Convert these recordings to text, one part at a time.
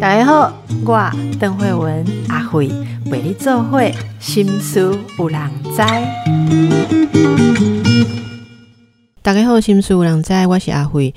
大家好，我邓慧文阿慧为你做会心思有人知。大家好，心思有人知，我是阿慧。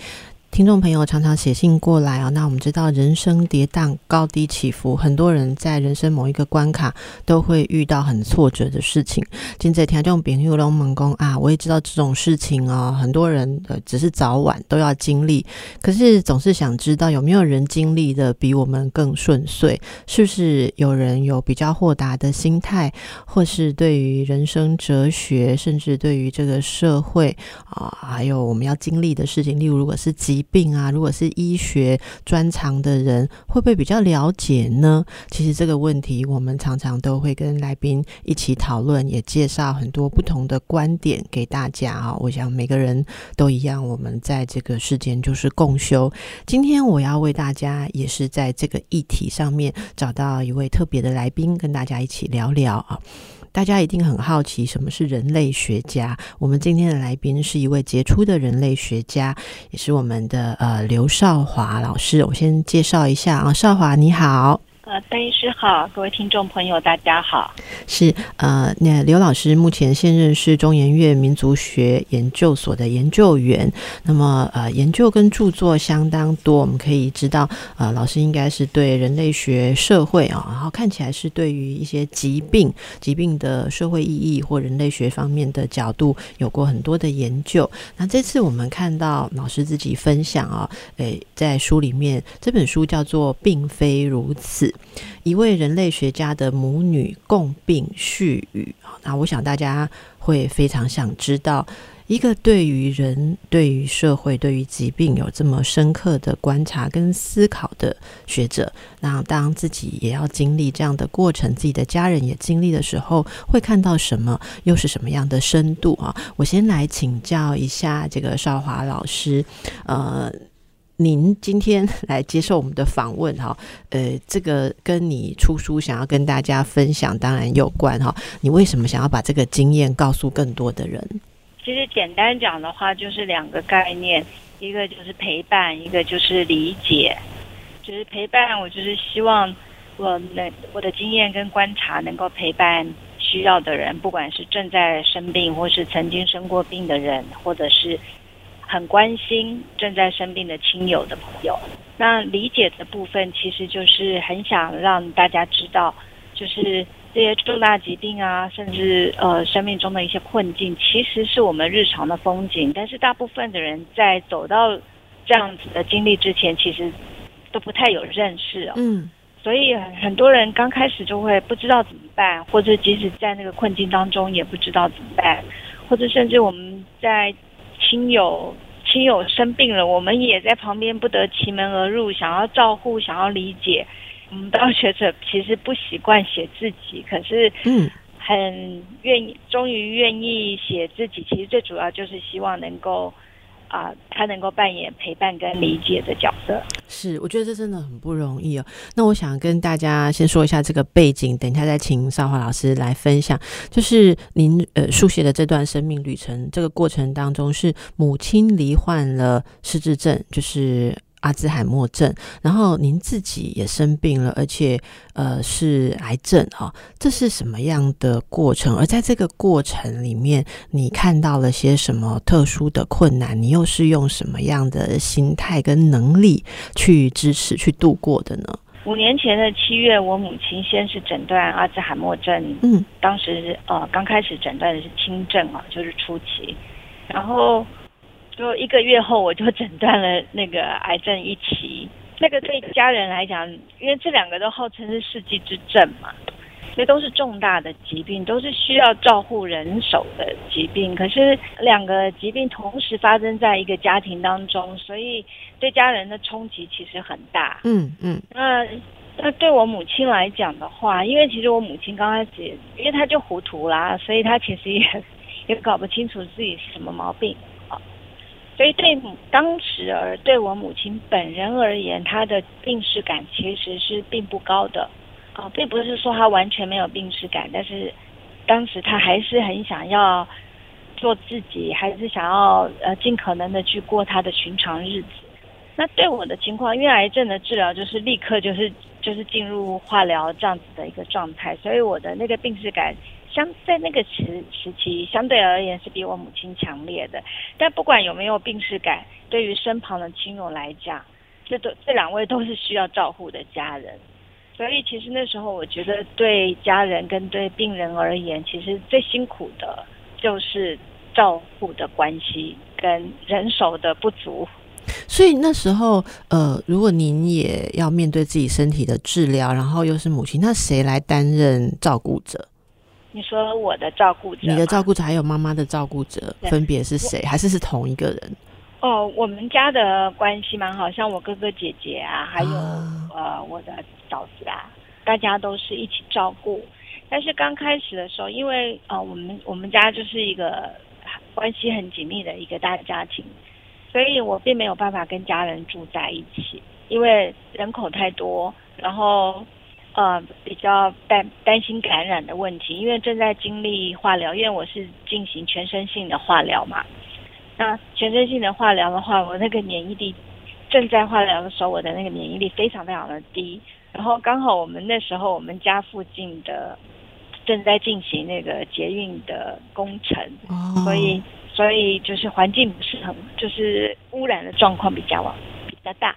听众朋友常常写信过来啊，那我们知道人生跌宕、高低起伏，很多人在人生某一个关卡都会遇到很挫折的事情。今在听众朋友龙门公啊，我也知道这种事情哦，很多人呃只是早晚都要经历，可是总是想知道有没有人经历的比我们更顺遂？是不是有人有比较豁达的心态，或是对于人生哲学，甚至对于这个社会啊，还有我们要经历的事情，例如如果是几疾病啊，如果是医学专长的人，会不会比较了解呢？其实这个问题，我们常常都会跟来宾一起讨论，也介绍很多不同的观点给大家啊。我想每个人都一样，我们在这个世间就是共修。今天我要为大家，也是在这个议题上面找到一位特别的来宾，跟大家一起聊聊啊。大家一定很好奇什么是人类学家。我们今天的来宾是一位杰出的人类学家，也是我们的呃刘少华老师。我先介绍一下啊，少华你好。呃，邓医师好，各位听众朋友，大家好。是呃，那刘老师目前现任是中研院民族学研究所的研究员。那么呃，研究跟著作相当多，我们可以知道，呃，老师应该是对人类学、社会啊，然后看起来是对于一些疾病、疾病的社会意义或人类学方面的角度有过很多的研究。那这次我们看到老师自己分享啊，诶，在书里面这本书叫做《并非如此》。一位人类学家的母女共病絮语那我想大家会非常想知道，一个对于人、对于社会、对于疾病有这么深刻的观察跟思考的学者，那当自己也要经历这样的过程，自己的家人也经历的时候，会看到什么？又是什么样的深度啊？我先来请教一下这个少华老师，呃。您今天来接受我们的访问哈，呃，这个跟你出书想要跟大家分享当然有关哈。你为什么想要把这个经验告诉更多的人？其实简单讲的话，就是两个概念，一个就是陪伴，一个就是理解。就是陪伴，我就是希望我能我的经验跟观察能够陪伴需要的人，不管是正在生病，或是曾经生过病的人，或者是。很关心正在生病的亲友的朋友，那理解的部分其实就是很想让大家知道，就是这些重大疾病啊，甚至呃生命中的一些困境，其实是我们日常的风景。但是大部分的人在走到这样子的经历之前，其实都不太有认识。嗯，所以很多人刚开始就会不知道怎么办，或者即使在那个困境当中也不知道怎么办，或者甚至我们在。亲友亲友生病了，我们也在旁边不得其门而入，想要照顾，想要理解。我们当学者其实不习惯写自己，可是嗯，很愿意，终于愿意写自己。其实最主要就是希望能够。啊，他能够扮演陪伴跟理解的角色，是我觉得这真的很不容易哦。那我想跟大家先说一下这个背景，等一下再请少华老师来分享。就是您呃书写的这段生命旅程，这个过程当中是母亲罹患了失智症，就是。阿兹海默症，然后您自己也生病了，而且呃是癌症啊，这是什么样的过程？而在这个过程里面，你看到了些什么特殊的困难？你又是用什么样的心态跟能力去支持、去度过的呢？五年前的七月，我母亲先是诊断阿兹海默症，嗯，当时呃刚开始诊断的是轻症啊，就是初期，然后。就一个月后，我就诊断了那个癌症一期。那个对家人来讲，因为这两个都号称是世纪之症嘛，所以都是重大的疾病，都是需要照护人手的疾病。可是两个疾病同时发生在一个家庭当中，所以对家人的冲击其实很大。嗯嗯。那那对我母亲来讲的话，因为其实我母亲刚开始，因为她就糊涂啦，所以她其实也也搞不清楚自己是什么毛病。所以对当时而对我母亲本人而言，她的病耻感其实是并不高的，啊，并不是说她完全没有病耻感，但是当时她还是很想要做自己，还是想要呃尽可能的去过她的寻常日子。那对我的情况，因为癌症的治疗就是立刻就是就是进入化疗这样子的一个状态，所以我的那个病耻感相在那个时时期相对而言是比我母亲强烈的。但不管有没有病耻感，对于身旁的亲友来讲，这都这两位都是需要照护的家人。所以其实那时候我觉得对家人跟对病人而言，其实最辛苦的就是照护的关系跟人手的不足。所以那时候，呃，如果您也要面对自己身体的治疗，然后又是母亲，那谁来担任照顾者？你说我的照顾者，你的照顾者还有妈妈的照顾者，分别是谁？还是是同一个人？哦，我们家的关系蛮好，像我哥哥姐姐啊，还有呃我的嫂子啊，大家都是一起照顾。但是刚开始的时候，因为呃我们我们家就是一个关系很紧密的一个大家庭。所以我并没有办法跟家人住在一起，因为人口太多，然后呃比较担担心感染的问题，因为正在经历化疗，因为我是进行全身性的化疗嘛。那全身性的化疗的话，我那个免疫力正在化疗的时候，我的那个免疫力非常非常的低。然后刚好我们那时候我们家附近的正在进行那个捷运的工程，所以。所以就是环境不是很，就是污染的状况比较比较大，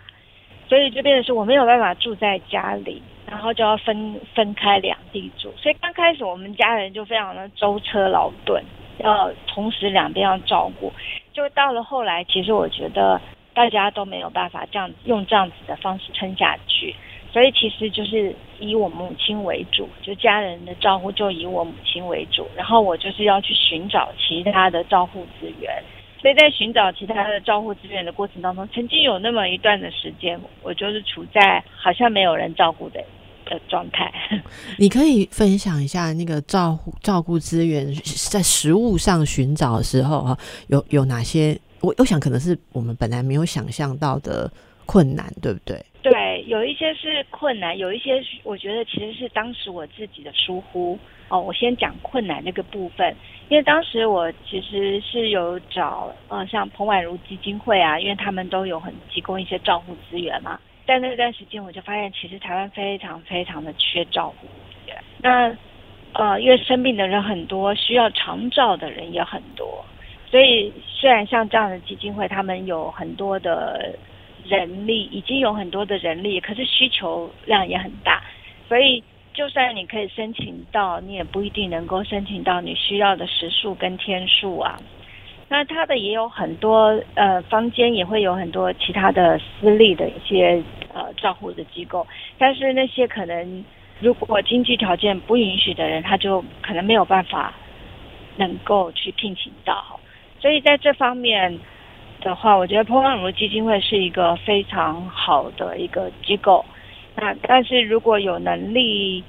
所以就变成是我没有办法住在家里，然后就要分分开两地住。所以刚开始我们家人就非常的舟车劳顿，要同时两边要照顾。就到了后来，其实我觉得大家都没有办法这样用这样子的方式撑下去。所以其实就是以我母亲为主，就家人的照顾就以我母亲为主，然后我就是要去寻找其他的照护资源。所以在寻找其他的照护资源的过程当中，曾经有那么一段的时间，我就是处在好像没有人照顾的的状态。你可以分享一下那个照护照顾资源在食物上寻找的时候啊，有有哪些？我我想可能是我们本来没有想象到的困难，对不对？对，有一些是困难，有一些我觉得其实是当时我自己的疏忽哦。我先讲困难那个部分，因为当时我其实是有找呃像彭婉如基金会啊，因为他们都有很提供一些照护资源嘛。在那段时间，我就发现其实台湾非常非常的缺照顾。那呃，因为生病的人很多，需要长照的人也很多，所以虽然像这样的基金会，他们有很多的。人力已经有很多的人力，可是需求量也很大，所以就算你可以申请到，你也不一定能够申请到你需要的时数跟天数啊。那他的也有很多呃，坊间也会有很多其他的私立的一些呃照护的机构，但是那些可能如果经济条件不允许的人，他就可能没有办法能够去聘请到，所以在这方面。的话，我觉得彭朗如基金会是一个非常好的一个机构。那但是如果有能力，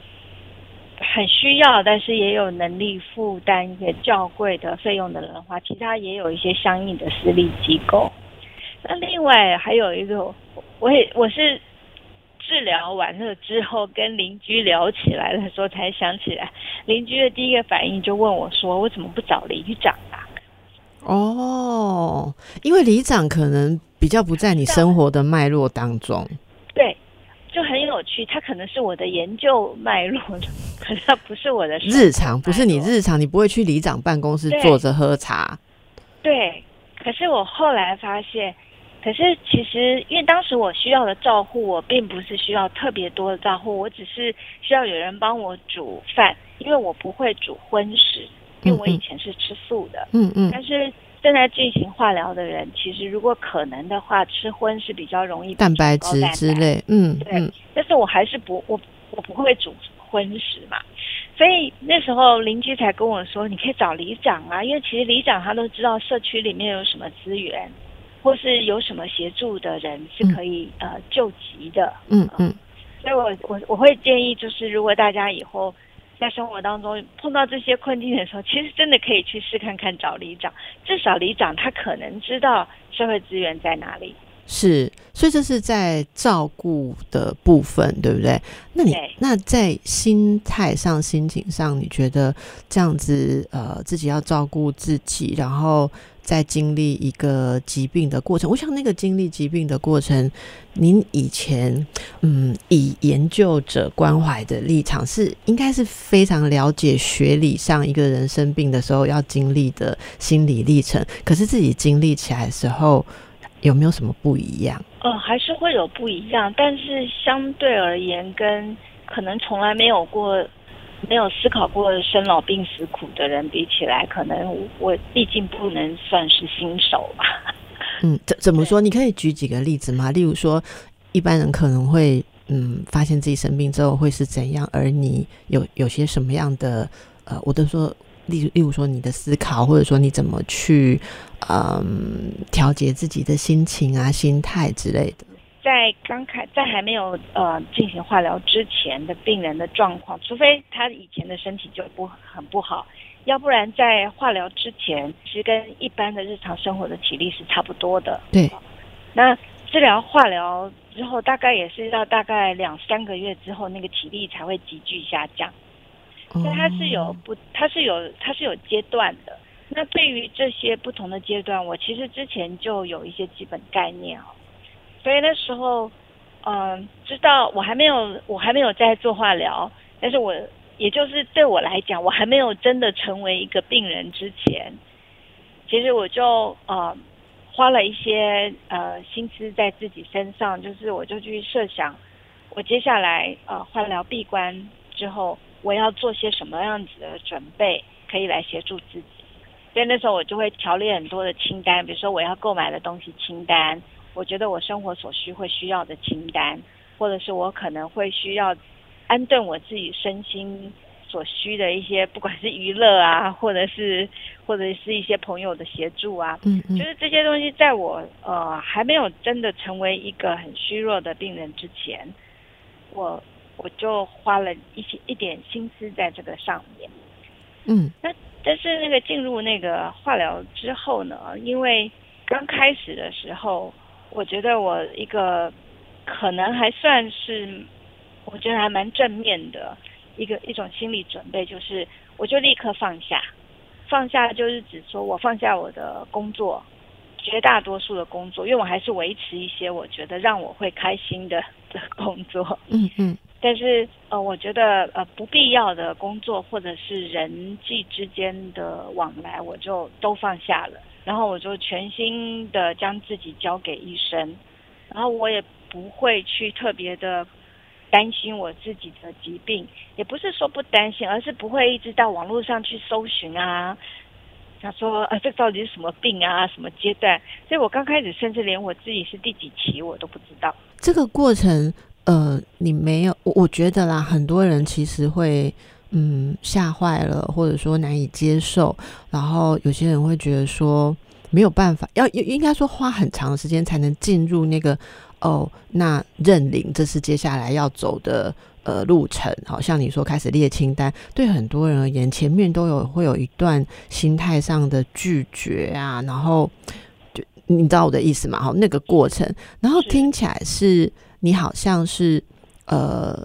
很需要，但是也有能力负担一些较贵的费用的人的话，其他也有一些相应的私立机构。那另外还有一个，我也我是治疗完了之后跟邻居聊起来的时候才想起来，邻居的第一个反应就问我说：“我怎么不找里长啊？”哦，因为里长可能比较不在你生活的脉络当中，对，就很有趣。他可能是我的研究脉络，可是他不是我的日常，不是你日常，你不会去里长办公室坐着喝茶。对，可是我后来发现，可是其实因为当时我需要的照护，我并不是需要特别多的照护，我只是需要有人帮我煮饭，因为我不会煮荤食。因为我以前是吃素的，嗯嗯，但是正在进行化疗的人，其实如果可能的话，吃荤是比较容易蛋白质之类，嗯，对。但是我还是不，我我不会煮荤食嘛，所以那时候邻居才跟我说，你可以找里长啊，因为其实里长他都知道社区里面有什么资源，或是有什么协助的人是可以呃救急的，嗯嗯。所以我我我会建议，就是如果大家以后。在生活当中碰到这些困境的时候，其实真的可以去试看看找里长，至少里长他可能知道社会资源在哪里，是，所以这是在照顾的部分，对不对？那你那在心态上、心情上，你觉得这样子呃，自己要照顾自己，然后在经历一个疾病的过程，我想那个经历疾病的过程，您以前嗯以研究者关怀的立场是应该是非常了解学理上一个人生病的时候要经历的心理历程，可是自己经历起来的时候。有没有什么不一样？呃，还是会有不一样，但是相对而言，跟可能从来没有过、没有思考过生老病死苦的人比起来，可能我毕竟不能算是新手吧。嗯，怎怎么说？你可以举几个例子吗？例如说，一般人可能会嗯发现自己生病之后会是怎样，而你有有些什么样的呃，我都说。例例如说你的思考，或者说你怎么去嗯调节自己的心情啊、心态之类的。在刚开在还没有呃进行化疗之前的病人的状况，除非他以前的身体就不很不好，要不然在化疗之前，其实跟一般的日常生活的体力是差不多的。对。那治疗化疗之后，大概也是要大概两三个月之后，那个体力才会急剧下降。所以它是有不，它是有它是有阶段的。那对于这些不同的阶段，我其实之前就有一些基本概念哦。所以那时候，嗯，知道我还没有我还没有在做化疗，但是我也就是对我来讲，我还没有真的成为一个病人之前，其实我就呃花了一些呃心思在自己身上，就是我就去设想，我接下来呃化疗闭关之后。我要做些什么样子的准备，可以来协助自己？所以那时候我就会条列很多的清单，比如说我要购买的东西清单，我觉得我生活所需会需要的清单，或者是我可能会需要安顿我自己身心所需的一些，不管是娱乐啊，或者是或者是一些朋友的协助啊，嗯嗯，就是这些东西，在我呃还没有真的成为一个很虚弱的病人之前，我。我就花了一些一点心思在这个上面，嗯，那但是那个进入那个化疗之后呢，因为刚开始的时候，我觉得我一个可能还算是，我觉得还蛮正面的一个一种心理准备，就是我就立刻放下，放下就是指说我放下我的工作，绝大多数的工作，因为我还是维持一些我觉得让我会开心的的工作，嗯嗯。但是呃，我觉得呃不必要的工作或者是人际之间的往来，我就都放下了。然后我就全心的将自己交给医生，然后我也不会去特别的担心我自己的疾病，也不是说不担心，而是不会一直到网络上去搜寻啊，想说啊这到底是什么病啊，什么阶段？所以我刚开始甚至连我自己是第几期我都不知道。这个过程。呃，你没有，我我觉得啦，很多人其实会嗯吓坏了，或者说难以接受，然后有些人会觉得说没有办法，要应该说花很长时间才能进入那个哦，那认领这是接下来要走的呃路程。好像你说开始列清单，对很多人而言，前面都有会有一段心态上的拒绝啊，然后就你知道我的意思吗？好，那个过程，然后听起来是。你好像是，呃，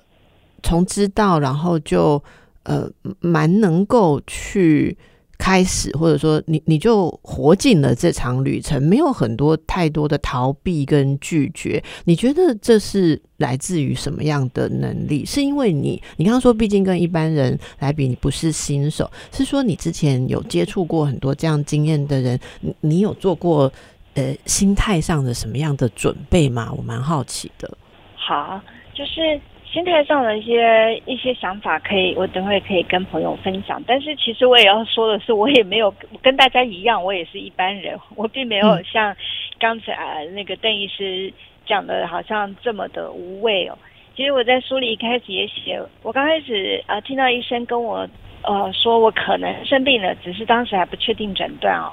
从知道，然后就呃，蛮能够去开始，或者说你你就活进了这场旅程，没有很多太多的逃避跟拒绝。你觉得这是来自于什么样的能力？是因为你你刚刚说，毕竟跟一般人来比，你不是新手，是说你之前有接触过很多这样经验的人，你有做过呃心态上的什么样的准备吗？我蛮好奇的。好，就是心态上的一些一些想法，可以我等会可以跟朋友分享。但是其实我也要说的是，我也没有跟大家一样，我也是一般人，我并没有像刚才那个邓医师讲的，好像这么的无畏哦。其实我在书里一开始也写，我刚开始呃听到医生跟我呃说我可能生病了，只是当时还不确定诊断哦。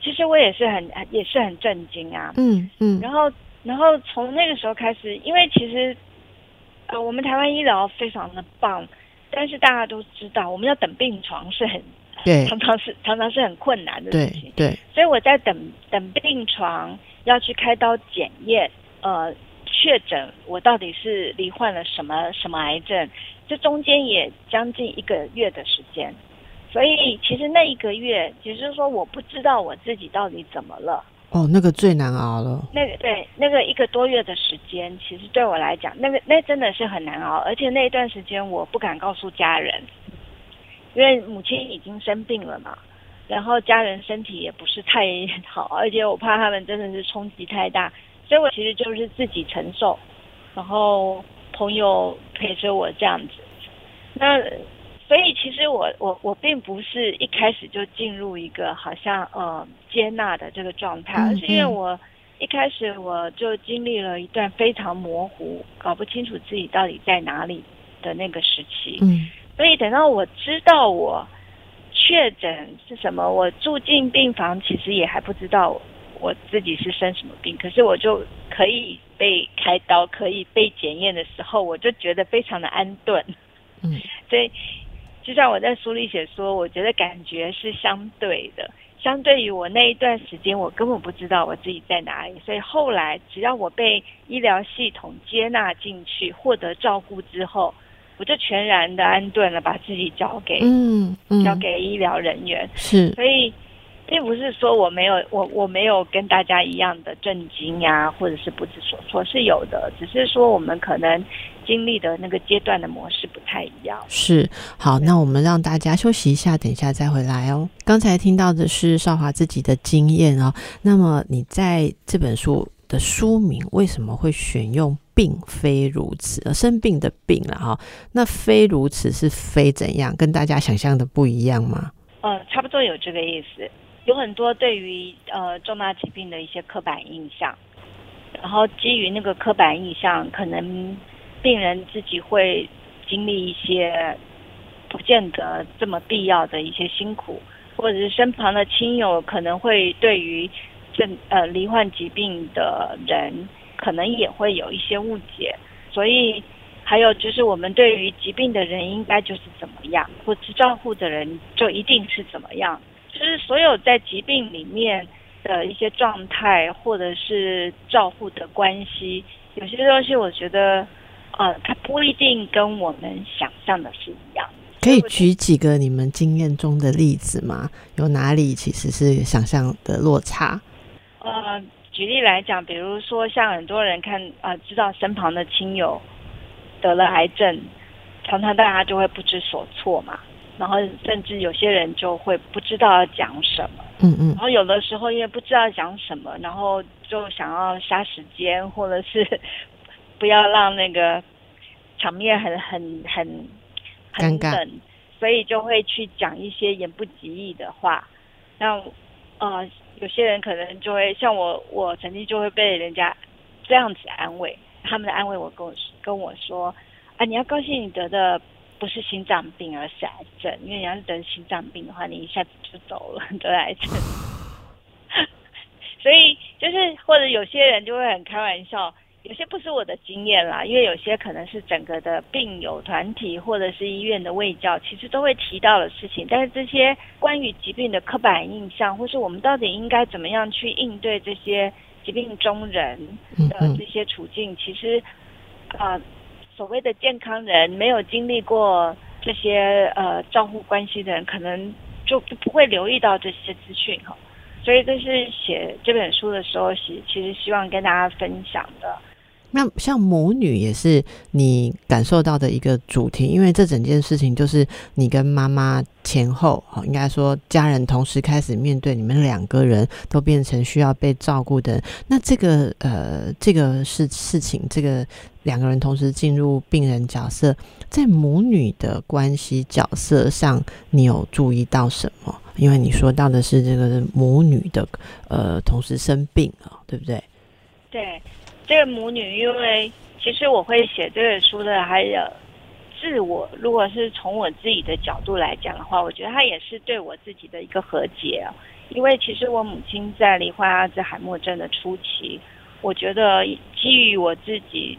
其实我也是很也是很震惊啊。嗯嗯，然后。然后从那个时候开始，因为其实，呃，我们台湾医疗非常的棒，但是大家都知道，我们要等病床是很对常常是常常是很困难的事对情。对，所以我在等等病床要去开刀检验，呃，确诊我到底是罹患了什么什么癌症，这中间也将近一个月的时间。所以其实那一个月，也就是说我不知道我自己到底怎么了。哦，那个最难熬了。那个对那个一个多月的时间，其实对我来讲，那个那真的是很难熬，而且那一段时间我不敢告诉家人，因为母亲已经生病了嘛，然后家人身体也不是太好，而且我怕他们真的是冲击太大，所以我其实就是自己承受，然后朋友陪着我这样子，那。所以其实我我我并不是一开始就进入一个好像呃接纳的这个状态，而是因为我一开始我就经历了一段非常模糊、搞不清楚自己到底在哪里的那个时期。嗯，所以等到我知道我确诊是什么，我住进病房，其实也还不知道我自己是生什么病，可是我就可以被开刀、可以被检验的时候，我就觉得非常的安顿。嗯，所以。就像我在书里写说，我觉得感觉是相对的，相对于我那一段时间，我根本不知道我自己在哪里。所以后来，只要我被医疗系统接纳进去，获得照顾之后，我就全然的安顿了，把自己交给嗯嗯交给医疗人员。是，所以并不是说我没有我我没有跟大家一样的震惊呀，或者是不知所措，是有的，只是说我们可能经历的那个阶段的模式不太一样。是好，那我们让大家休息一下，等一下再回来哦。刚才听到的是少华自己的经验哦。那么你在这本书的书名为什么会选用“并非如此”？呃，生病的“病”了哈。那“非如此”是“非怎样”？跟大家想象的不一样吗？呃，差不多有这个意思。有很多对于呃重大疾病的一些刻板印象，然后基于那个刻板印象，可能病人自己会经历一些不见得这么必要的一些辛苦，或者是身旁的亲友可能会对于这呃罹患疾病的人，可能也会有一些误解，所以还有就是我们对于疾病的人应该就是怎么样，或是照顾的人就一定是怎么样。就是所有在疾病里面的一些状态，或者是照护的关系，有些东西我觉得，呃，它不一定跟我们想象的是一样。可以举几个你们经验中的例子吗？有哪里其实是想象的落差？呃，举例来讲，比如说像很多人看啊，知道身旁的亲友得了癌症，常常大家就会不知所措嘛。然后甚至有些人就会不知道要讲什么，嗯嗯，然后有的时候因为不知道讲什么，然后就想要杀时间，或者是不要让那个场面很 很很很冷，所以就会去讲一些言不及义的话。那呃，有些人可能就会像我，我曾经就会被人家这样子安慰，他们的安慰我跟我跟我说啊，你要高兴，你得的。不是心脏病，而是癌症。因为你要是得心脏病的话，你一下子就走了，得癌症。所以就是，或者有些人就会很开玩笑，有些不是我的经验啦，因为有些可能是整个的病友团体或者是医院的卫教，其实都会提到的事情。但是这些关于疾病的刻板印象，或是我们到底应该怎么样去应对这些疾病中人的这些处境，其实啊。所谓的健康人，没有经历过这些呃照护关系的人，可能就不会留意到这些资讯哈。所以这是写这本书的时候，其其实希望跟大家分享的。那像母女也是你感受到的一个主题，因为这整件事情就是你跟妈妈前后，应该说家人同时开始面对你们两个人都变成需要被照顾的。那这个呃，这个事事情，这个两个人同时进入病人角色，在母女的关系角色上，你有注意到什么？因为你说到的是这个母女的呃同时生病啊，对不对？对。这个母女，因为其实我会写这本书的，还有自我。如果是从我自己的角度来讲的话，我觉得它也是对我自己的一个和解。因为其实我母亲在罹患阿兹海默症的初期，我觉得基于我自己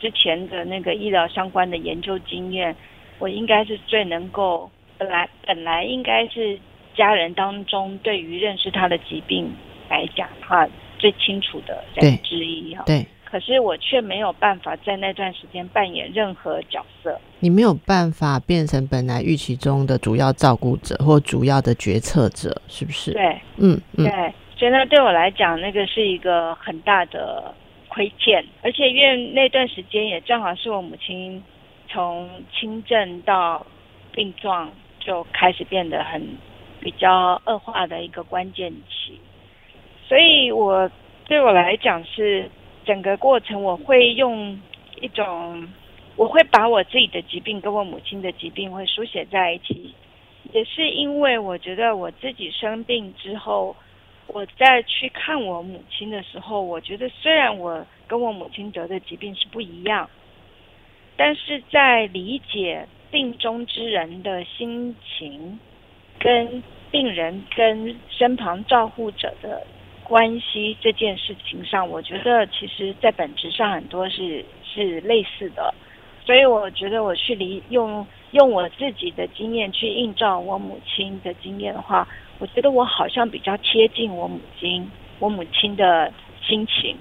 之前的那个医疗相关的研究经验，我应该是最能够本来本来应该是家人当中对于认识他的疾病来讲，哈最清楚的人之一哈。对。可是我却没有办法在那段时间扮演任何角色。你没有办法变成本来预期中的主要照顾者或主要的决策者，是不是？对，嗯嗯。对，所以呢，对我来讲，那个是一个很大的亏欠，而且因为那段时间也正好是我母亲从轻症到病状就开始变得很比较恶化的一个关键期，所以我对我来讲是。整个过程，我会用一种，我会把我自己的疾病跟我母亲的疾病会书写在一起，也是因为我觉得我自己生病之后，我再去看我母亲的时候，我觉得虽然我跟我母亲得的疾病是不一样，但是在理解病中之人的心情，跟病人跟身旁照护者的。关系这件事情上，我觉得其实在本质上很多是是类似的，所以我觉得我去理用用我自己的经验去映照我母亲的经验的话，我觉得我好像比较贴近我母亲我母亲的心情，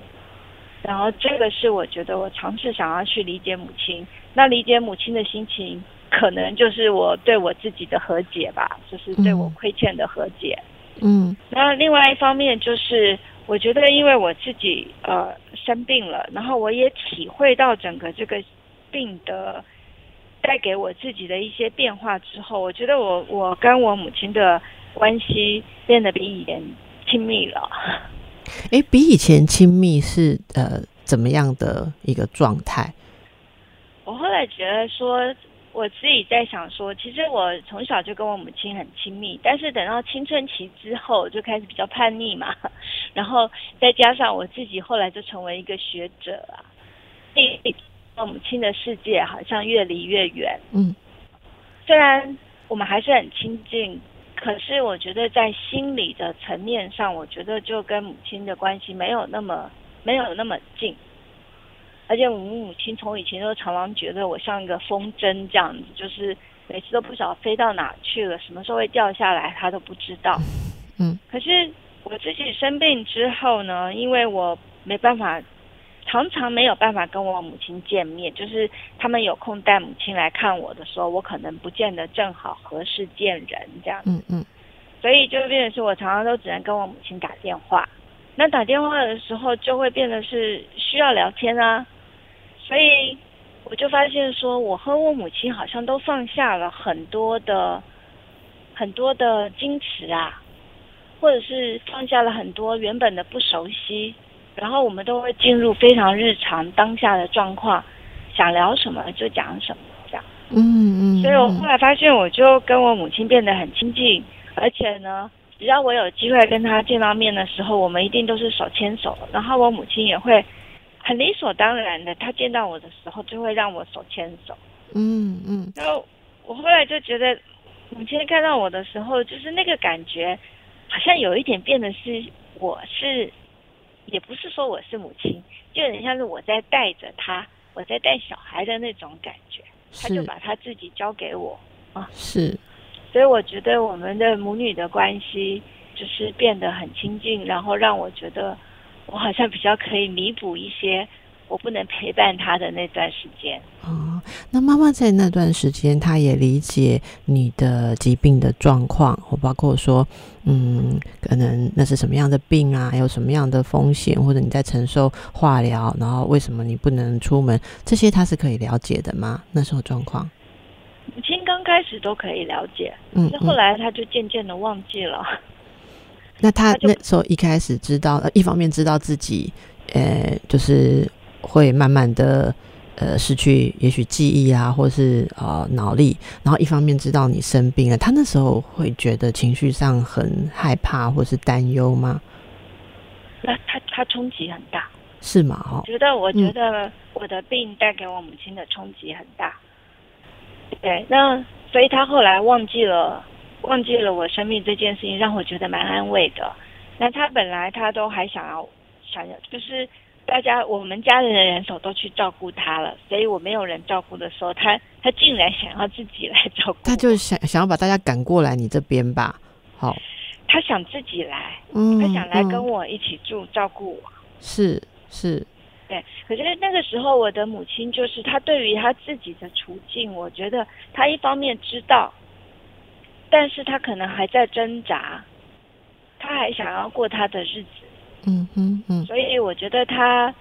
然后这个是我觉得我尝试想要去理解母亲，那理解母亲的心情，可能就是我对我自己的和解吧，就是对我亏欠的和解。嗯，那另外一方面就是，我觉得因为我自己呃生病了，然后我也体会到整个这个病的带给我自己的一些变化之后，我觉得我我跟我母亲的关系变得比以前亲密了。哎，比以前亲密是呃怎么样的一个状态？我后来觉得说。我自己在想说，其实我从小就跟我母亲很亲密，但是等到青春期之后就开始比较叛逆嘛，然后再加上我自己后来就成为一个学者啊，离我母亲的世界好像越离越远。嗯，虽然我们还是很亲近，可是我觉得在心理的层面上，我觉得就跟母亲的关系没有那么没有那么近。而且我母亲从以前都常常觉得我像一个风筝这样子，就是每次都不晓得飞到哪去了，什么时候会掉下来，她都不知道。嗯。可是我自己生病之后呢，因为我没办法，常常没有办法跟我母亲见面，就是他们有空带母亲来看我的时候，我可能不见得正好合适见人这样。嗯嗯。所以就变成是我常常都只能跟我母亲打电话，那打电话的时候就会变得是需要聊天啊。所以我就发现，说我和我母亲好像都放下了很多的很多的矜持啊，或者是放下了很多原本的不熟悉，然后我们都会进入非常日常当下的状况，想聊什么就讲什么这样。嗯嗯。所以我后来发现，我就跟我母亲变得很亲近，而且呢，只要我有机会跟她见到面的时候，我们一定都是手牵手，然后我母亲也会。很理所当然的，他见到我的时候就会让我手牵手。嗯嗯。然后我后来就觉得，母亲看到我的时候，就是那个感觉，好像有一点变得是，我是，也不是说我是母亲，就有点像是我在带着他，我在带小孩的那种感觉。他就把他自己交给我啊。是。所以我觉得我们的母女的关系就是变得很亲近，然后让我觉得。我好像比较可以弥补一些我不能陪伴他的那段时间。哦，那妈妈在那段时间，她也理解你的疾病的状况，或包括说，嗯，可能那是什么样的病啊，有什么样的风险，或者你在承受化疗，然后为什么你不能出门，这些她是可以了解的吗？那时候状况，母亲刚开始都可以了解，嗯，后来她就渐渐的忘记了。那他那时候一开始知道，一方面知道自己，呃，就是会慢慢的呃失去，也许记忆啊，或是呃脑力，然后一方面知道你生病了，他那时候会觉得情绪上很害怕或是担忧吗？那他他冲击很大，是吗？哦，觉得我觉得我的病带给我母亲的冲击很大，对，那所以他后来忘记了。忘记了我生命这件事情，让我觉得蛮安慰的。那他本来他都还想要想要，就是大家我们家人的人手都去照顾他了，所以我没有人照顾的时候，他他竟然想要自己来照顾，他就想想要把大家赶过来你这边吧。好，他想自己来，嗯，他想来跟嗯我一起住，照顾我。是是，对，可是那个时候我的母亲就是她对于她自己的处境，我觉得她一方面知道，但是他可能还在挣扎，他还想要过他的日子，嗯嗯嗯。所以我觉得他，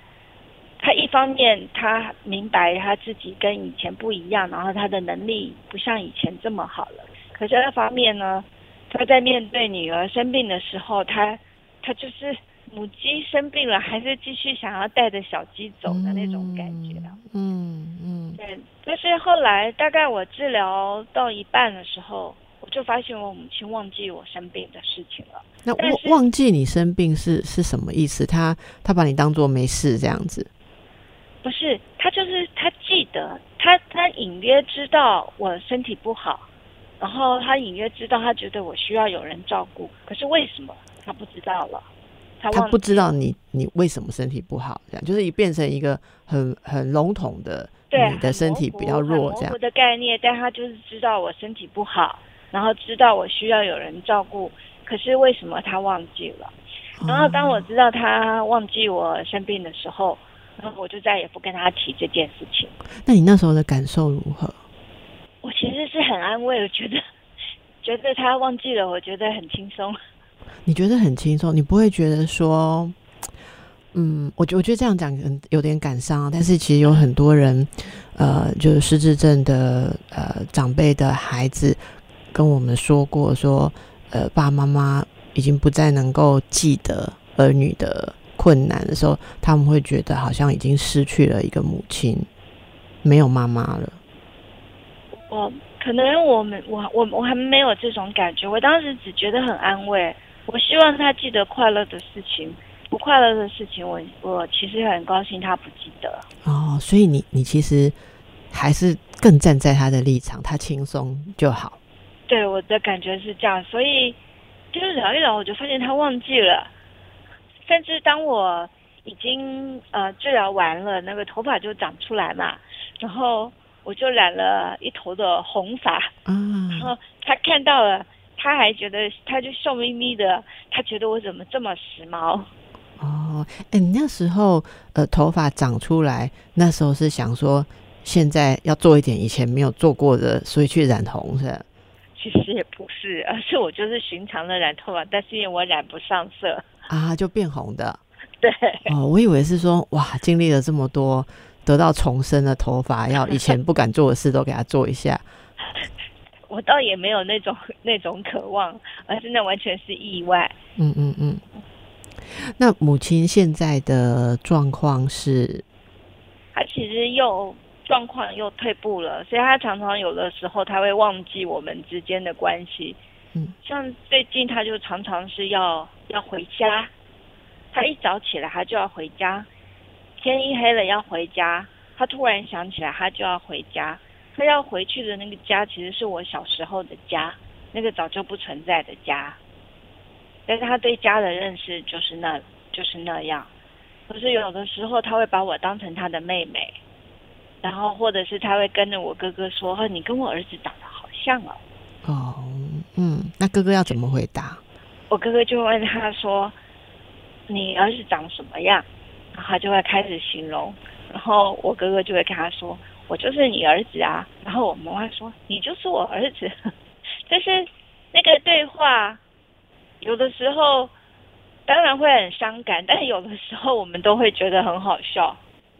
他一方面他明白他自己跟以前不一样，然后他的能力不像以前这么好了，可是二方面呢，他在面对女儿生病的时候，他他就是母鸡生病了，还是继续想要带着小鸡走的那种感觉啊。嗯嗯。对，但是后来大概我治疗到一半的时候，我就发现我母亲忘记我生病的事情了。那忘忘记你生病是是什么意思？他他把你当做没事这样子。不是，他就是他记得，他他隐约知道我身体不好，然后他隐约知道，他觉得我需要有人照顾，可是为什么他不知道了？他不知道你你为什么身体不好，这样就是变成一个很很笼统的，对你的身体比较弱这样。的概念，但他就是知道我身体不好，然后知道我需要有人照顾，可是为什么他忘记了？然后当我哦知道他忘记我生病的时候，然后我就再也不跟他提这件事情。那你那时候的感受如何？我其实是很安慰，我觉得 觉得他忘记了，我觉得很轻松。你觉得很轻松，你不会觉得说，嗯，我觉我觉得这样讲嗯有点感伤啊，但是其实有很多人，呃，就是失智症的呃长辈的孩子跟我们说过说，呃，爸爸妈妈已经不再能够记得儿女的困难的时候，他们会觉得好像已经失去了一个母亲，没有妈妈了。我可能我们我我我还没有这种感觉，我当时只觉得很安慰。我希望他记得快乐的事情，不快乐的事情我，我其实很高兴他不记得。哦，所以你你其实还是更站在他的立场，他轻松就好。对，我的感觉是这样，所以就是聊一聊，我就发现他忘记了，甚至当我已经呃治疗完了，那个头发就长出来嘛，然后我就染了一头的红发，然啊，后他看到了，他还觉得他就笑眯眯的，他觉得我怎么这么时髦？哦，哎，你那时候呃头发长出来，那时候是想说现在要做一点以前没有做过的，所以去染红是吧？其实也不是，而是我就是寻常的染头发，但是因为我染不上色，啊，就变红的。对。哦，我以为是说哇，经历了这么多，得到重生的头发，要以前不敢做的事都给他做一下。我倒也没有那种那种渴望，而是那完全是意外。嗯嗯嗯。那母亲现在的状况是，她其实又状况又退步了，所以他常常有的时候他会忘记我们之间的关系。嗯，像最近他就常常是要要回家，他一早起来他就要回家，天一黑了要回家，他突然想起来他就要回家，他要回去的那个家其实是我小时候的家，那个早就不存在的家，但是他对家的认识就是那就是那样。可是有的时候他会把我当成他的妹妹，然后或者是他会跟着我哥哥说：“哦，你跟我儿子长得好像哦。哦，嗯，那哥哥要怎么回答？”我哥哥就会问他说：“你儿子长什么样？”然后他就会开始形容，然后我哥哥就会跟他说：“我就是你儿子啊。”然后我妈妈说：“你就是我儿子。”就是那个对话，有的时候当然会很伤感，但有的时候我们都会觉得很好笑。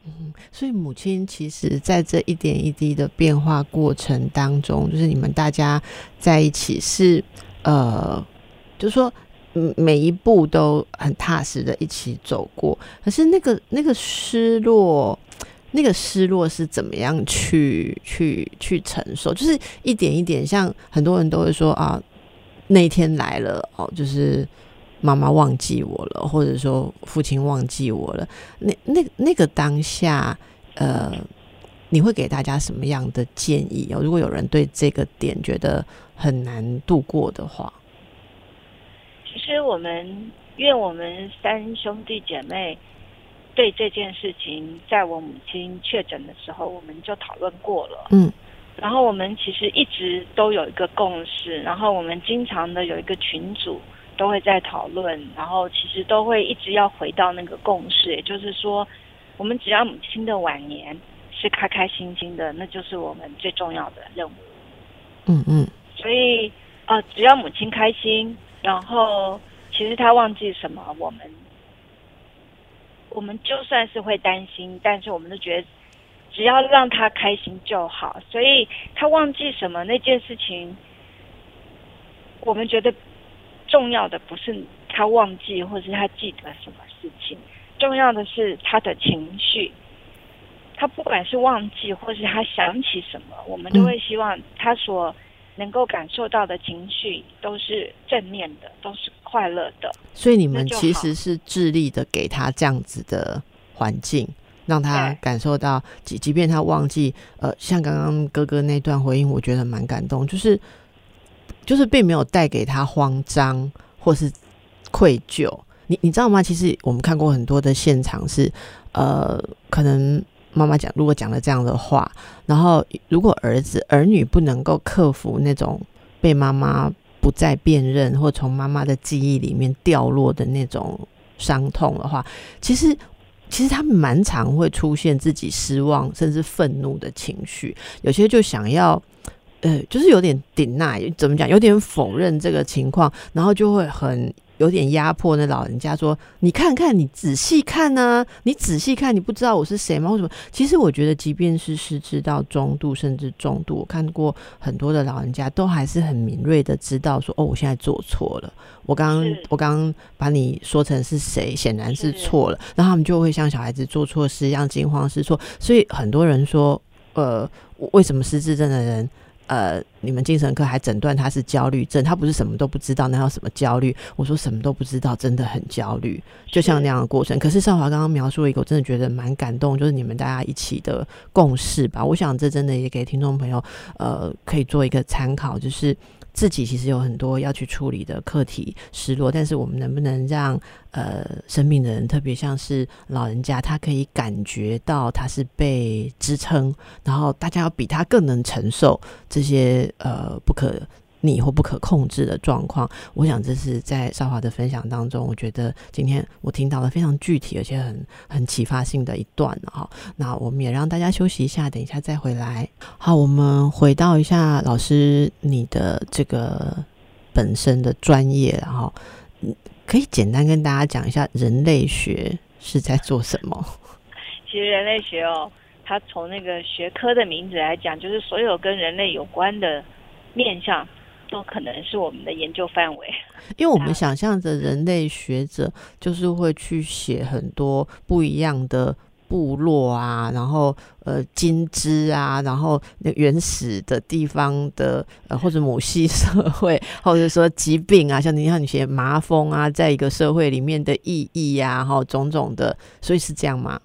嗯，所以母亲其实在这一点一滴的变化过程当中，就是你们大家在一起是呃，就是说。嗯，每一步都很踏实的一起走过，可是那个那个失落，那个失落是怎么样去去去承受？就是一点一点，像很多人都会说啊，那一天来了哦，就是妈妈忘记我了，或者说父亲忘记我了。那那那个当下，呃，你会给大家什么样的建议哦？如果有人对这个点觉得很难度过的话，其实我们，因为我们三兄弟姐妹，对这件事情，在我母亲确诊的时候，我们就讨论过了。嗯，然后我们其实一直都有一个共识，然后我们经常的有一个群组都会在讨论，然后其实都会一直要回到那个共识，也就是说，我们只要母亲的晚年是开开心心的，那就是我们最重要的任务。嗯嗯，所以呃，只要母亲开心，然后其实她忘记什么，我们我们就算是会担心，但是我们都觉得只要让她开心就好。所以她忘记什么那件事情，我们觉得重要的不是他忘记，或是他记得什么事情，重要的是他的情绪。他不管是忘记，或是他想起什么，我们都会希望他所能够感受到的情绪都是正面的，都是快乐的。所以你们其实是致力的给他这样子的环境，让他感受到，即即便他忘记，呃，像刚刚哥哥那段回应，我觉得蛮感动，就是就是并没有带给他慌张或是愧疚。你你知道吗？其实我们看过很多的现场是，呃，可能。妈妈讲，如果讲了这样的话，然后如果儿子儿女不能够克服那种被妈妈不再辨认，或从妈妈的记忆里面掉落的那种伤痛的话，其实其实他们蛮常会出现自己失望甚至愤怒的情绪，有些就想要，呃，就是有点顶耐，怎么讲，有点否认这个情况，然后就会很。有点压迫，那老人家说：“你看看，你仔细看呢，你仔细看，你不知道我是谁吗？为什么？其实我觉得，即便是失智到中度甚至重度，我看过很多的老人家，都还是很敏锐的知道说：哦，我现在做错了。我刚刚我刚刚把你说成是谁，显然是错了。然后他们就会像小孩子做错事一样惊慌失措。所以很多人说，呃，为什么失智症的人？”呃，你们精神科还诊断他是焦虑症，他不是什么都不知道，那要什么焦虑？我说什么都不知道，真的很焦虑，就像那样的过程。可是少华刚刚描述了一个，我真的觉得蛮感动，就是你们大家一起的共识吧。我想这真的也给听众朋友，呃，可以做一个参考，就是。自己其实有很多要去处理的课题，失落，但是我们能不能让呃生病的人，特别像是老人家，他可以感觉到他是被支撑，然后大家要比他更能承受这些呃不可。你或不可控制的状况，我想这是在少华的分享当中，我觉得今天我听到了非常具体而且很很启发性的一段哈。那我们也让大家休息一下，等一下再回来。好，我们回到一下老师你的这个本身的专业，然后可以简单跟大家讲一下人类学是在做什么？其实人类学哦，它从那个学科的名字来讲，就是所有跟人类有关的面向。都可能是我们的研究范围，因为我们想象着人类学者就是会去写很多不一样的部落啊，然后呃金枝啊，然后那原始的地方的呃或者母系社会，或者说疾病啊，像你像你写麻风啊，在一个社会里面的意义呀，哈种种的，所以是这样吗？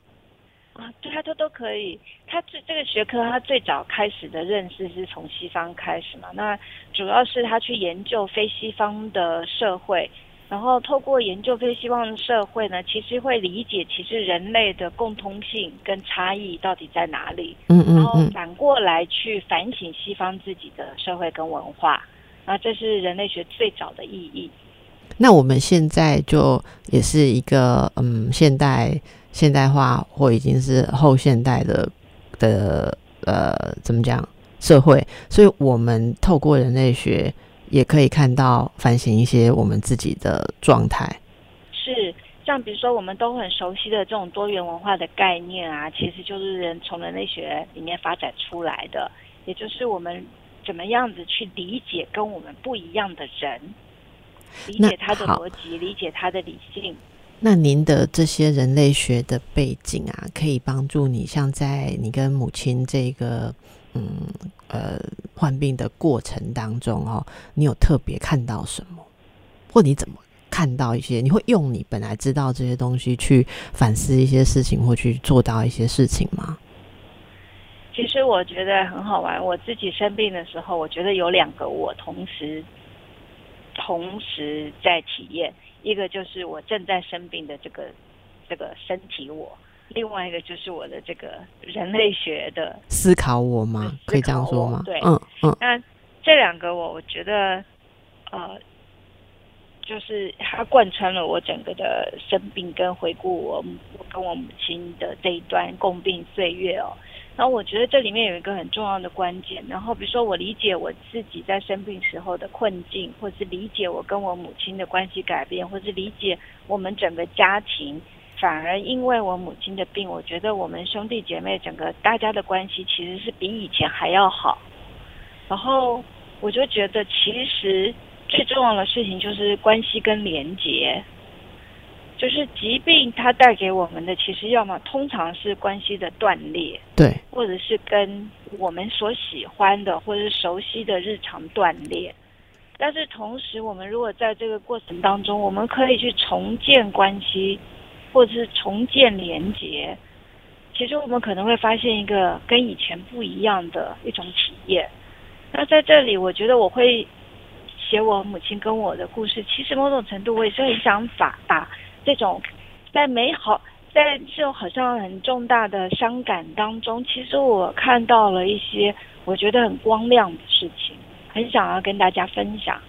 啊，对，他都都可以。他这这个学科，他最早开始的认识是从西方开始嘛？那主要是他去研究非西方的社会，然后透过研究非西方的社会呢，其实会理解其实人类的共通性跟差异到底在哪里。嗯嗯。然后反过来去反省西方自己的社会跟文化，那这是人类学最早的意义。那我们现在就也是一个嗯现代现代化或已经是后现代的的呃怎么讲社会，所以我们透过人类学也可以看到反省一些我们自己的状态。是像比如说我们都很熟悉的这种多元文化的概念啊，其实就是人从人类学里面发展出来的，也就是我们怎么样子去理解跟我们不一样的人。理解他的逻辑，理解他的理性。那您的这些人类学的背景啊，可以帮助你，像在你跟母亲这个嗯呃患病的过程当中哦，你有特别看到什么，或你怎么看到一些？你会用你本来知道这些东西去反思一些事情，或去做到一些事情吗？其实我觉得很好玩。我自己生病的时候，我觉得有两个我同时。同时在体验，一个就是我正在生病的这个这个身体我，另外一个就是我的这个人类学的思考我吗？可以这样说吗？对，嗯嗯。那这两个我我觉得，呃，就是它贯穿了我整个的生病跟回顾我我跟我母亲的这一段共病岁月哦。然后我觉得这里面有一个很重要的关键，然后比如说我理解我自己在生病时候的困境，或是理解我跟我母亲的关系改变，或是理解我们整个家庭，反而因为我母亲的病，我觉得我们兄弟姐妹整个大家的关系其实是比以前还要好。然后我就觉得其实最重要的事情就是关系跟连结。就是疾病，它带给我们的，其实要么通常是关系的断裂，对，或者是跟我们所喜欢的或者是熟悉的日常断裂。但是同时，我们如果在这个过程当中，我们可以去重建关系，或者是重建连结，其实我们可能会发现一个跟以前不一样的一种体验。那在这里，我觉得我会写我母亲跟我的故事。其实某种程度，我也是很想法把。这种在美好，在这种好像很重大的伤感当中，其实我看到了一些我觉得很光亮的事情，很想要跟大家分享。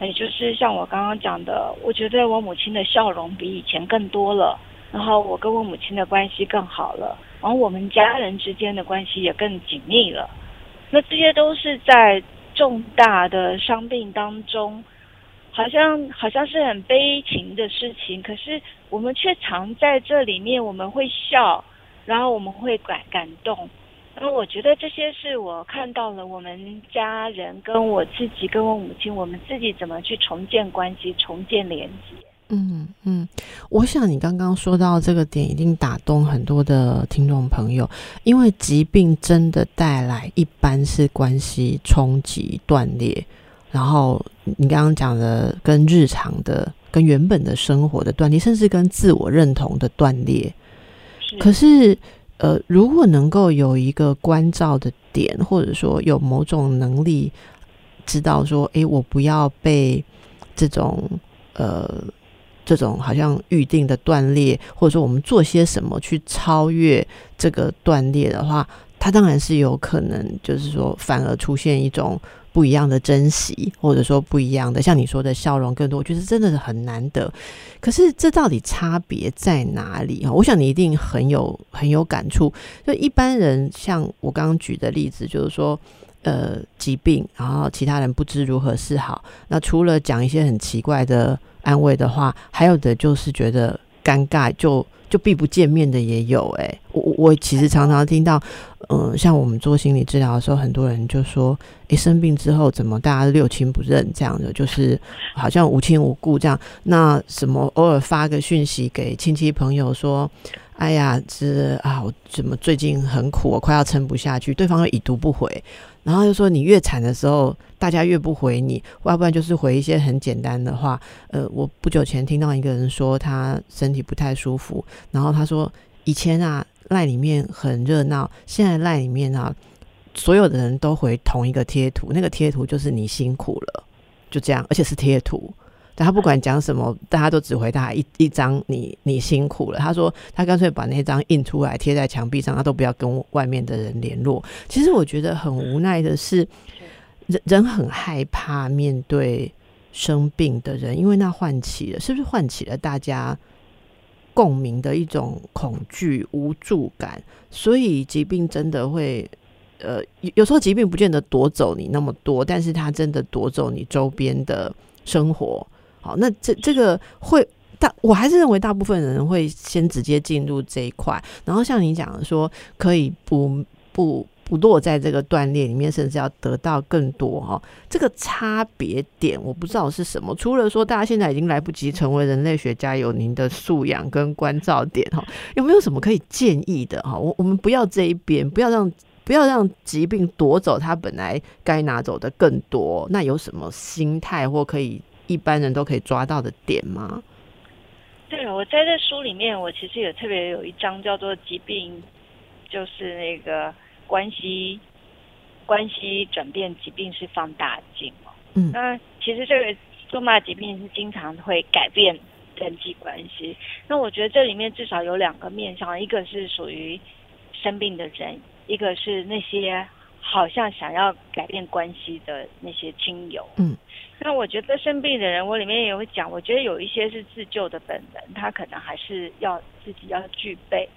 也就是像我刚刚讲的，我觉得我母亲的笑容比以前更多了，然后我跟我母亲的关系更好了，然后我们家人之间的关系也更紧密了。那这些都是在重大的伤病当中。好像好像是很悲情的事情，可是我们却常在这里面，我们会笑，然后我们会感感动。然后我觉得这些是我看到了我们家人跟我自己跟我母亲，我们自己怎么去重建关系、重建连接。嗯嗯，我想你刚刚说到这个点，一定打动很多的听众朋友，因为疾病真的带来一般是关系冲击断裂。然后你刚刚讲的跟日常的、跟原本的生活的断裂，甚至跟自我认同的断裂。可是，呃，如果能够有一个关照的点，或者说有某种能力，知道说，哎，我不要被这种呃这种好像预定的断裂，或者说我们做些什么去超越这个断裂的话，它当然是有可能，就是说反而出现一种。不一样的珍惜，或者说不一样的，像你说的笑容更多，我觉得真的是很难得。可是这到底差别在哪里啊？我想你一定很有很有感触。就一般人像我刚刚举的例子，就是说，呃，疾病，然后其他人不知如何是好。那除了讲一些很奇怪的安慰的话，还有的就是觉得尴尬，就就避不见面的也有。哎，我我其实常常听到。嗯，像我们做心理治疗的时候，很多人就说：“诶，生病之后怎么大家六亲不认？这样的就是好像无亲无故这样。那什么偶尔发个讯息给亲戚朋友说：‘哎呀，这啊，我怎么最近很苦，我快要撑不下去。’对方会已读不回，然后又说你越惨的时候，大家越不回你，要不然就是回一些很简单的话。呃，我不久前听到一个人说他身体不太舒服，然后他说以前啊。赖里面很热闹，现在赖里面啊，所有的人都回同一个贴图，那个贴图就是你辛苦了，就这样，而且是贴图。但他不管讲什么，大家都只回答一 一张，你你辛苦了。他说他干脆把那张印出来贴在墙壁上，他都不要跟外面的人联络。其实我觉得很无奈的是，人人很害怕面对生病的人，因为那唤起了，是不是唤起了大家？共鸣的一种恐惧、无助感，所以疾病真的会，呃，有时候疾病不见得夺走你那么多，但是它真的夺走你周边的生活。好，那这这个会大，我还是认为大部分人会先直接进入这一块，然后像你讲的说，可以不不。不落在这个断裂里面，甚至要得到更多哈。这个差别点我不知道是什么。除了说大家现在已经来不及成为人类学家，有您的素养跟关照点哈，有没有什么可以建议的哈？我我们不要这一边，不要让不要让疾病夺走他本来该拿走的更多。那有什么心态或可以一般人都可以抓到的点吗？对，我在这书里面，我其实也特别有一章叫做疾病，就是那个。关系关系转变疾病是放大镜哦。嗯，那其实这个重大疾病是经常会改变人际关系。那我觉得这里面至少有两个面向，一个是属于生病的人，一个是那些好像想要改变关系的那些亲友。嗯，那我觉得生病的人，我里面也会讲，我觉得有一些是自救的本能，他可能还是要自己要具备。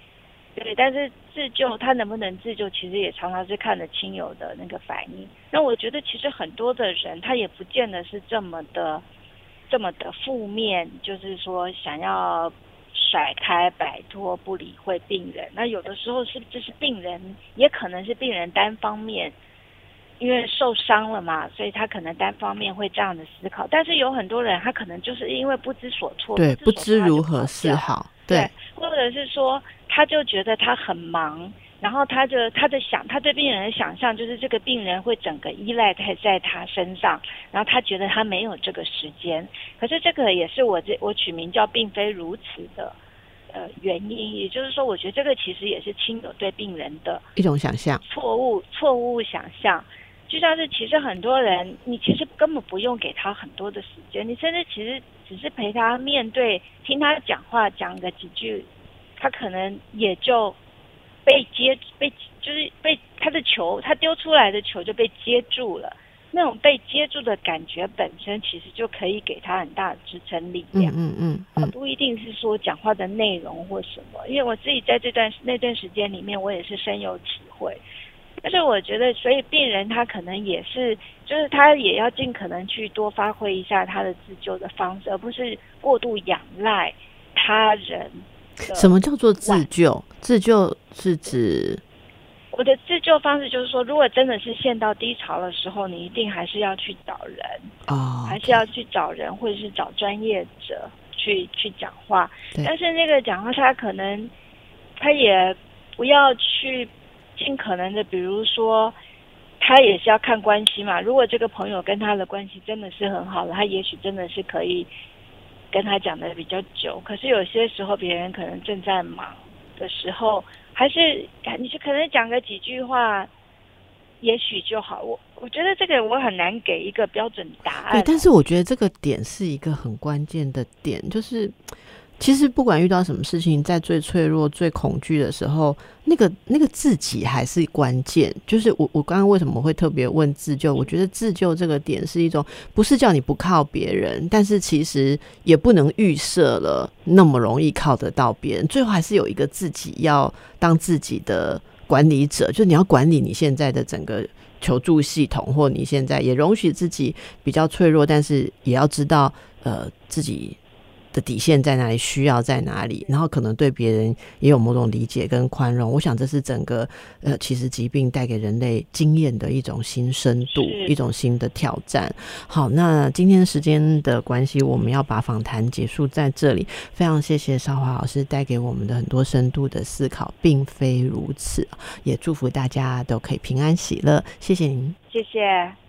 对，但是自救他能不能自救，其实也常常是看着亲友的那个反应。那我觉得其实很多的人，他也不见得是这么的。这么的负面，就是说想要甩开、摆脱、不理会病人。那有的时候是这是病人，也可能是病人单方面，因为受伤了嘛，所以他可能单方面会这样的思考。但是有很多人，他可能就是因为不知所措，对，不知如何是好，对，或者是说他就觉得他很忙。然后他的他的想，他对病人的想象就是这个病人会整个依赖在在他身上，然后他觉得他没有这个时间。可是这个也是我这我取名叫并非如此的呃原因，也就是说，我觉得这个其实也是亲友对病人的一种想象，错误错误想象。就像是其实很多人，你其实根本不用给他很多的时间，你甚至其实只是陪他面对，听他讲话，讲个几句，他可能也就。被接被就是被他的球，他丢出来的球就被接住了。那种被接住的感觉本身，其实就可以给他很大的支撑力量。嗯嗯嗯，不一定是说讲话的内容或什么。因为我自己在这段那段时间里面，我也是深有体会。但是我觉得，所以病人他可能也是，就是他也要尽可能去多发挥一下他的自救的方式，而不是过度仰赖他人。什么叫做自救？自救是指我的自救方式，就是说，如果真的是陷到低潮的时候，你一定还是要去找人啊，还是要去找人，或者是找专业者去去讲话。但是那个讲话，他可能他也不要去尽可能的，比如说，他也是要看关系嘛。如果这个朋友跟他的关系真的是很好的，他也许真的是可以。跟他讲的比较久，可是有些时候别人可能正在忙的时候，还是你是可能讲个几句话，也许就好。我我觉得这个我很难给一个标准答案。对，但是我觉得这个点是一个很关键的点，就是。其实不管遇到什么事情，在最脆弱、最恐惧的时候，那个那个自己还是关键。就是我我刚刚为什么会特别问自救？我觉得自救这个点是一种，不是叫你不靠别人，但是其实也不能预设了那么容易靠得到别人。最后还是有一个自己要当自己的管理者，就是你要管理你现在的整个求助系统，或你现在也容许自己比较脆弱，但是也要知道呃自己。的底线在哪里？需要在哪里？然后可能对别人也有某种理解跟宽容。我想这是整个呃，其实疾病带给人类经验的一种新深度，一种新的挑战。好，那今天时间的关系，我们要把访谈结束在这里。非常谢谢少华老师带给我们的很多深度的思考，并非如此。也祝福大家都可以平安喜乐。谢谢您，谢谢。